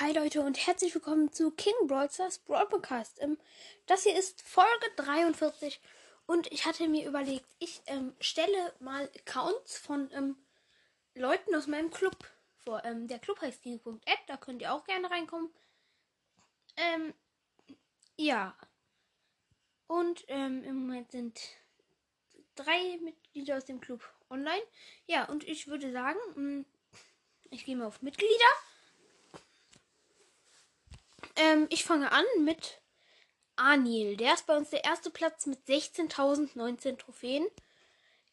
Hi Leute und herzlich willkommen zu King Brawl Stars Brawl Podcast. Ähm, das hier ist Folge 43 und ich hatte mir überlegt, ich ähm, stelle mal Accounts von ähm, Leuten aus meinem Club vor. Ähm, der Club heißt King.ad, da könnt ihr auch gerne reinkommen. Ähm, ja. Und ähm, im Moment sind drei Mitglieder aus dem Club online. Ja, und ich würde sagen, mh, mm, ich gehe mal auf Mitglieder. Ähm, ich fange an mit Anil. Der ist bei uns der erste Platz mit 16.019 Trophäen.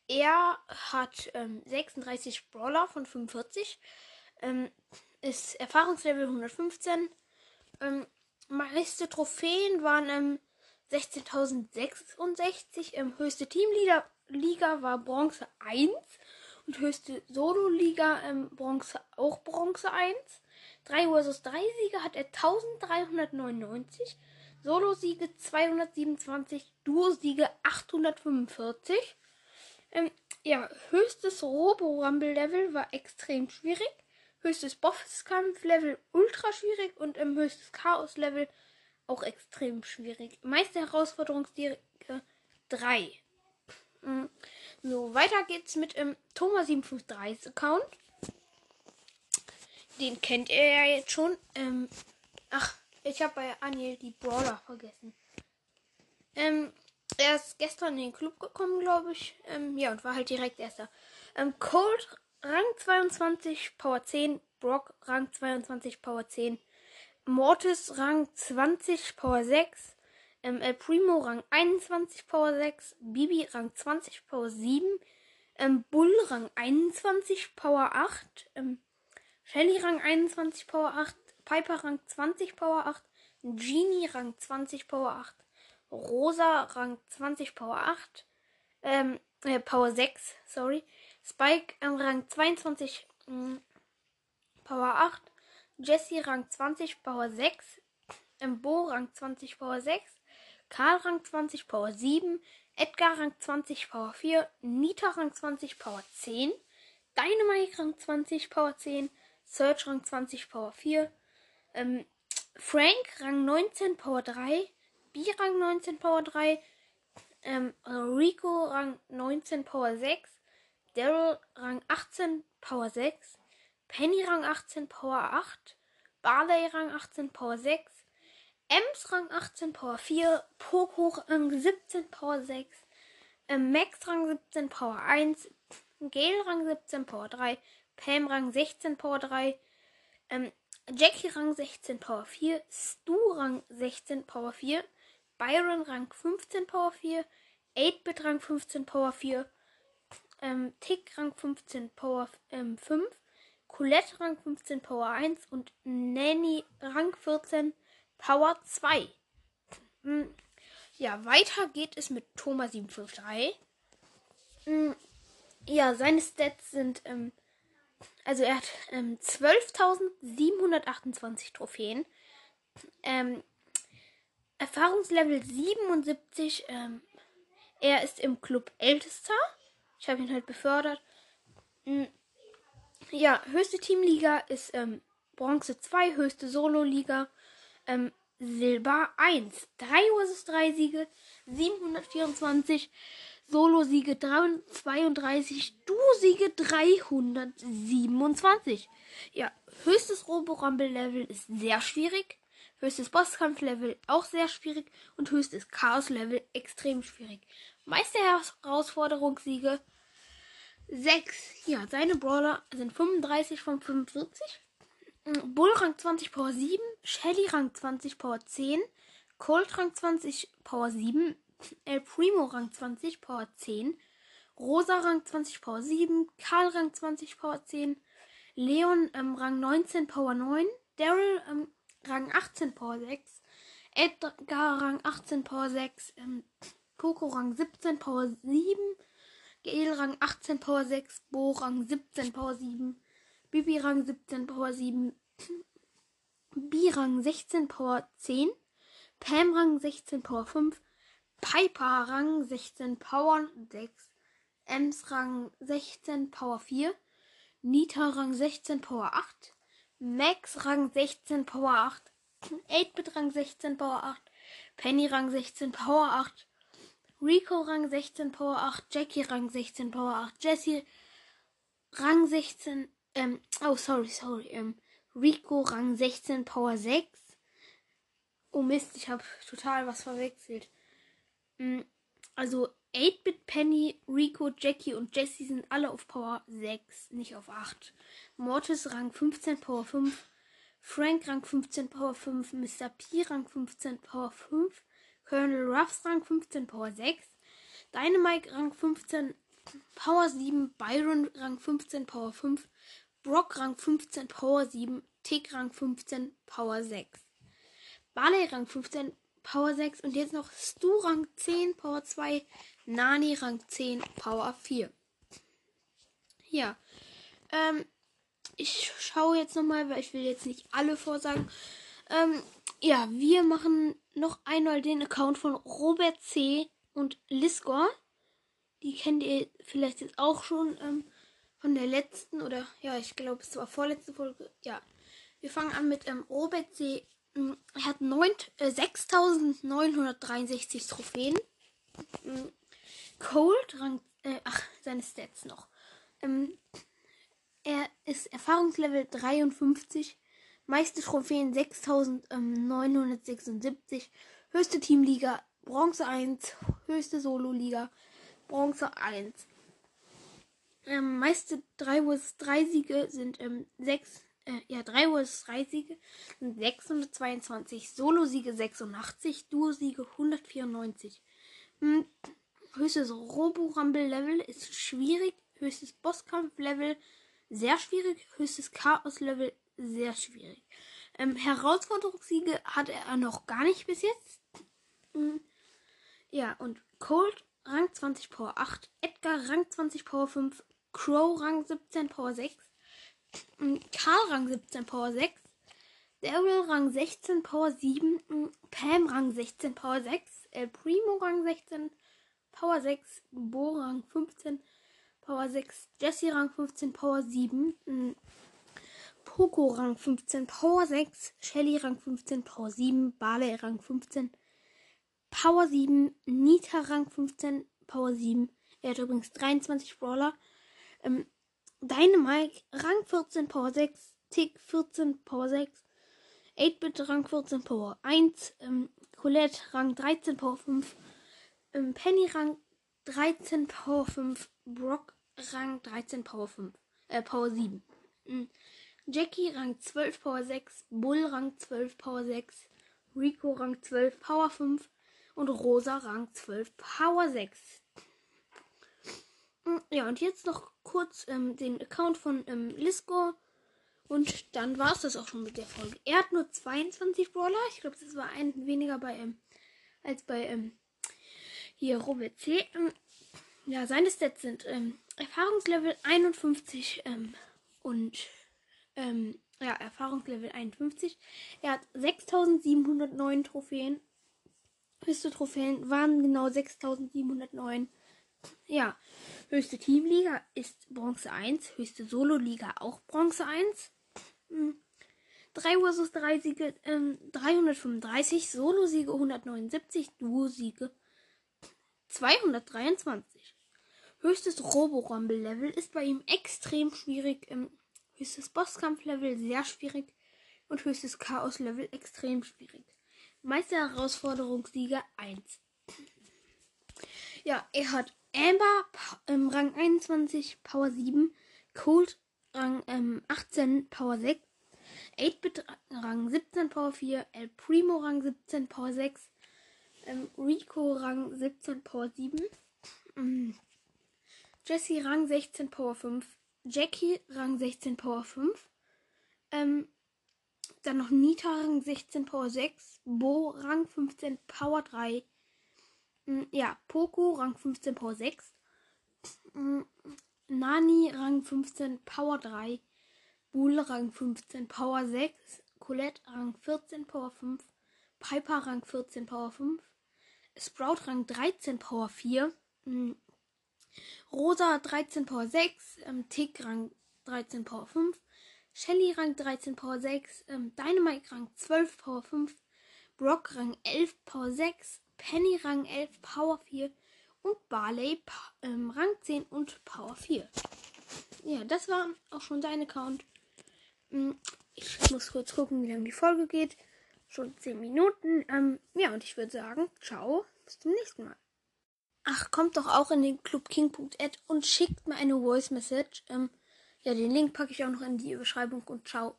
Er hat ähm, 36 Brawler von 45. Ähm, ist Erfahrungslevel 115. Ähm, meiste Trophäen waren ähm, 16.066. Ähm, höchste Teamliga Liga war Bronze 1. Und höchste Solo-Liga ähm, Bronze auch Bronze 1. 3 vs 3 Siege hat er 1399. Solo-Siege 227. Duo-Siege 845. Ähm, ja, höchstes Robo-Rumble-Level war extrem schwierig. Höchstes Bosskampf-Level ultra schwierig. Und im ähm, höchstes Chaos-Level auch extrem schwierig. Meiste Herausforderungsdiege 3. Mhm. So, weiter geht's mit ähm, Thomas753 Account. Den kennt ihr ja jetzt schon. Ähm, ach, ich habe bei Aniel die Brawler vergessen. Ähm, er ist gestern in den Club gekommen, glaube ich. Ähm, ja, und war halt direkt erster. Ähm, Cold Rang 22, Power 10. Brock Rang 22, Power 10. Mortis Rang 20, Power 6. Ähm, El Primo Rang 21, Power 6. Bibi Rang 20, Power 7. Ähm, Bull Rang 21, Power 8. Ähm, Shelly Rang 21 Power 8, Piper Rang 20 Power 8, Genie Rang 20 Power 8, Rosa Rang 20 Power 8, ähm, äh, Power 6, sorry, Spike ähm, Rang 22 ähm, Power 8, Jesse Rang 20 Power 6, ähm, Bo Rang 20 Power 6, Karl Rang 20 Power 7, Edgar Rang 20 Power 4, Nita Rang 20 Power 10, Dynamite Rang 20 Power 10, Search Rang 20 Power 4. Ähm, Frank Rang 19 Power 3. B Rang 19 Power 3. Ähm, Rico Rang 19 Power 6. Daryl Rang 18 Power 6. Penny Rang 18 Power 8. Barley Rang 18 Power 6. Ems Rang 18 Power 4. Poco Rang 17 Power 6. Ähm, Max Rang 17 Power 1. Gale Rang 17 Power 3. Pam Rang 16 Power 3. Ähm, Jackie Rang 16 Power 4. Stu Rang 16 Power 4. Byron Rang 15 Power 4. 8-Bit Rang 15 Power 4. Ähm, Tick Rang 15 Power ähm, 5. Colette Rang 15 Power 1 und Nanny Rang 14 Power 2. Hm. Ja, weiter geht es mit Thomas 753. Hm. Ja, seine Stats sind ähm, also er hat ähm, 12.728 Trophäen. Ähm, Erfahrungslevel 77. Ähm, er ist im Club Ältester. Ich habe ihn halt befördert. Mhm. Ja, höchste Teamliga ist ähm, Bronze 2, höchste Solo-Liga ähm, Silber 1. 3 vs 3 Siege, 724 Solo-Siege 32, Du-Siege 327. Ja, höchstes Robo-Rumble-Level ist sehr schwierig. Höchstes Bosskampf-Level auch sehr schwierig. Und höchstes Chaos-Level extrem schwierig. Meiste Herausforderungssiege 6. Ja, seine Brawler sind 35 von 45. Bull Rang 20 Power 7, Shelly Rang 20 Power 10, Colt Rang 20 Power 7, El Primo Rang 20, Power 10. Rosa Rang 20, Power 7. Karl Rang 20, Power 10. Leon ähm, Rang 19, Power 9. Daryl ähm, Rang 18, Power 6. Edgar Rang 18, Power 6. Ähm, Coco Rang 17, Power 7. Gail Rang 18, Power 6. Bo Rang 17, Power 7. Bibi Rang 17, Power 7. B Rang 16, Power 10. Pam Rang 16, Power 5. Piper Rang 16 Power 6. Ems Rang 16 Power 4. Nita Rang 16 Power 8. Max Rang 16 Power 8. 8-Bit Rang 16 Power 8. Penny Rang 16 Power 8. Rico Rang 16 Power 8. Jackie Rang 16 Power 8. Jessie Rang 16. Ähm, oh, sorry, sorry. Ähm, Rico Rang 16 Power 6. Oh Mist, ich habe total was verwechselt. Mm, also 8-Bit Penny, Rico, Jackie und Jessie sind alle auf Power 6, nicht auf 8. Mortis Rang 15 Power 5. Frank Rang 15 Power 5. Mr. P Rang 15 Power 5. Colonel Ruffs Rang 15 Power 6. Dynamite Rang 15 Power 7. Byron Rang 15 Power 5. Brock Rang 15 Power 7. Tick Rang 15 Power 6. Barley Rang 15 Power 6 und jetzt noch Stu Rang 10 Power 2. Nani Rang 10 Power 4. Ja. Ähm, ich schaue jetzt nochmal, weil ich will jetzt nicht alle vorsagen. Ähm, ja, wir machen noch einmal den Account von Robert C. und Lisgor. Die kennt ihr vielleicht jetzt auch schon ähm, von der letzten oder ja, ich glaube es war vorletzte Folge. Ja, wir fangen an mit ähm, Robert C. Er hat äh, 6963 Trophäen. Ähm, Cold, Rang, äh, ach, seine Stats noch. Ähm, er ist Erfahrungslevel 53, meiste Trophäen 6976, höchste Teamliga Bronze 1, höchste Solo-Liga Bronze 1. Ähm, meiste 3 vs 3 Siege sind ähm, 6, äh, ja, 3 vs 3 Siege sind 622, Solo-Siege 86, Duo-Siege 194. Hm, höchstes Robo-Rumble-Level ist schwierig, höchstes Bosskampf-Level sehr schwierig, höchstes Chaos-Level sehr schwierig. Ähm, Herausforderungssiege hatte er noch gar nicht bis jetzt. Mhm. Ja, und Cold Rang 20 Power 8, Edgar Rang 20 Power 5, Crow Rang 17 Power 6, mhm. Karl Rang 17 Power 6, Daryl Rang 16 Power 7, mhm. Pam Rang 16 Power 6, El Primo Rang 16 Power 6, Bo Rang 15 Power 6, Jesse Rang 15 Power 7, Poco Rang 15 Power 6, Shelly Rang 15 Power 7, Barley Rang 15 Power 7, Nita Rang 15 Power 7. Er hat übrigens 23 Brawler. Ähm, Dynamite Rang 14 Power 6, Tick 14 Power 6, 8-Bit Rang 14 Power 1, ähm, Colette Rang 13 Power 5, ähm, Penny Rang 13 Power 5, Brock Rang 13 Power 5, äh, Power 7. Mhm. Jackie Rang 12 Power 6, Bull Rang 12 Power 6, Rico Rang 12 Power 5 und Rosa Rang 12 Power 6. Hm, ja, und jetzt noch kurz ähm, den Account von ähm, Lisco. Und dann war es das auch schon mit der Folge. Er hat nur 22 Brawler. Ich glaube, das war ein weniger bei ähm, als bei ähm, hier Robert C. Ähm, ja, seine Stats sind ähm, Erfahrungslevel 51 ähm, und ähm, ja, Erfahrungslevel 51. Er hat 6709 Trophäen. Höchste Trophäen waren genau 6709. Ja, höchste Teamliga ist Bronze 1, höchste Solo-Liga auch Bronze 1. 3 vs 3 Siege ähm, 335, Solo-Siege 179, Duo-Siege 223. Höchstes Robo-Rumble-Level ist bei ihm extrem schwierig. Ähm, höchstes Bosskampf-Level sehr schwierig. Und höchstes Chaos-Level extrem schwierig. Meister Herausforderungssieger 1. Ja, er hat Amber ähm, Rang 21, Power 7, Cold Rang ähm, 18, Power 6, 8-Bit Rang 17, Power 4, El Primo Rang 17, Power 6, ähm, Rico Rang 17, Power 7, ähm, Jessie Rang 16 Power 5. Jackie Rang 16 Power 5. Ähm, dann noch Nita Rang 16 Power 6. Bo Rang 15 Power 3. Ähm, ja, Poco Rang 15 Power 6. Ähm, Nani Rang 15 Power 3. Bull Rang 15 Power 6. Colette Rang 14 Power 5. Piper Rang 14 Power 5. Sprout Rang 13 Power 4. Rosa 13 Power 6, ähm, Tick Rang 13 Power 5, Shelly Rang 13 Power 6, ähm, Dynamite Rang 12 Power 5, Brock Rang 11 Power 6, Penny Rang 11 Power 4 und Barley ähm, Rang 10 und Power 4. Ja, das war auch schon dein Account. Hm, ich muss kurz gucken, wie lange die Folge geht. Schon 10 Minuten. Ähm, ja, und ich würde sagen, ciao, bis zum nächsten Mal. Ach, kommt doch auch in den clubking.ad und schickt mir eine Voice Message. Ähm, ja, den Link packe ich auch noch in die Beschreibung und ciao.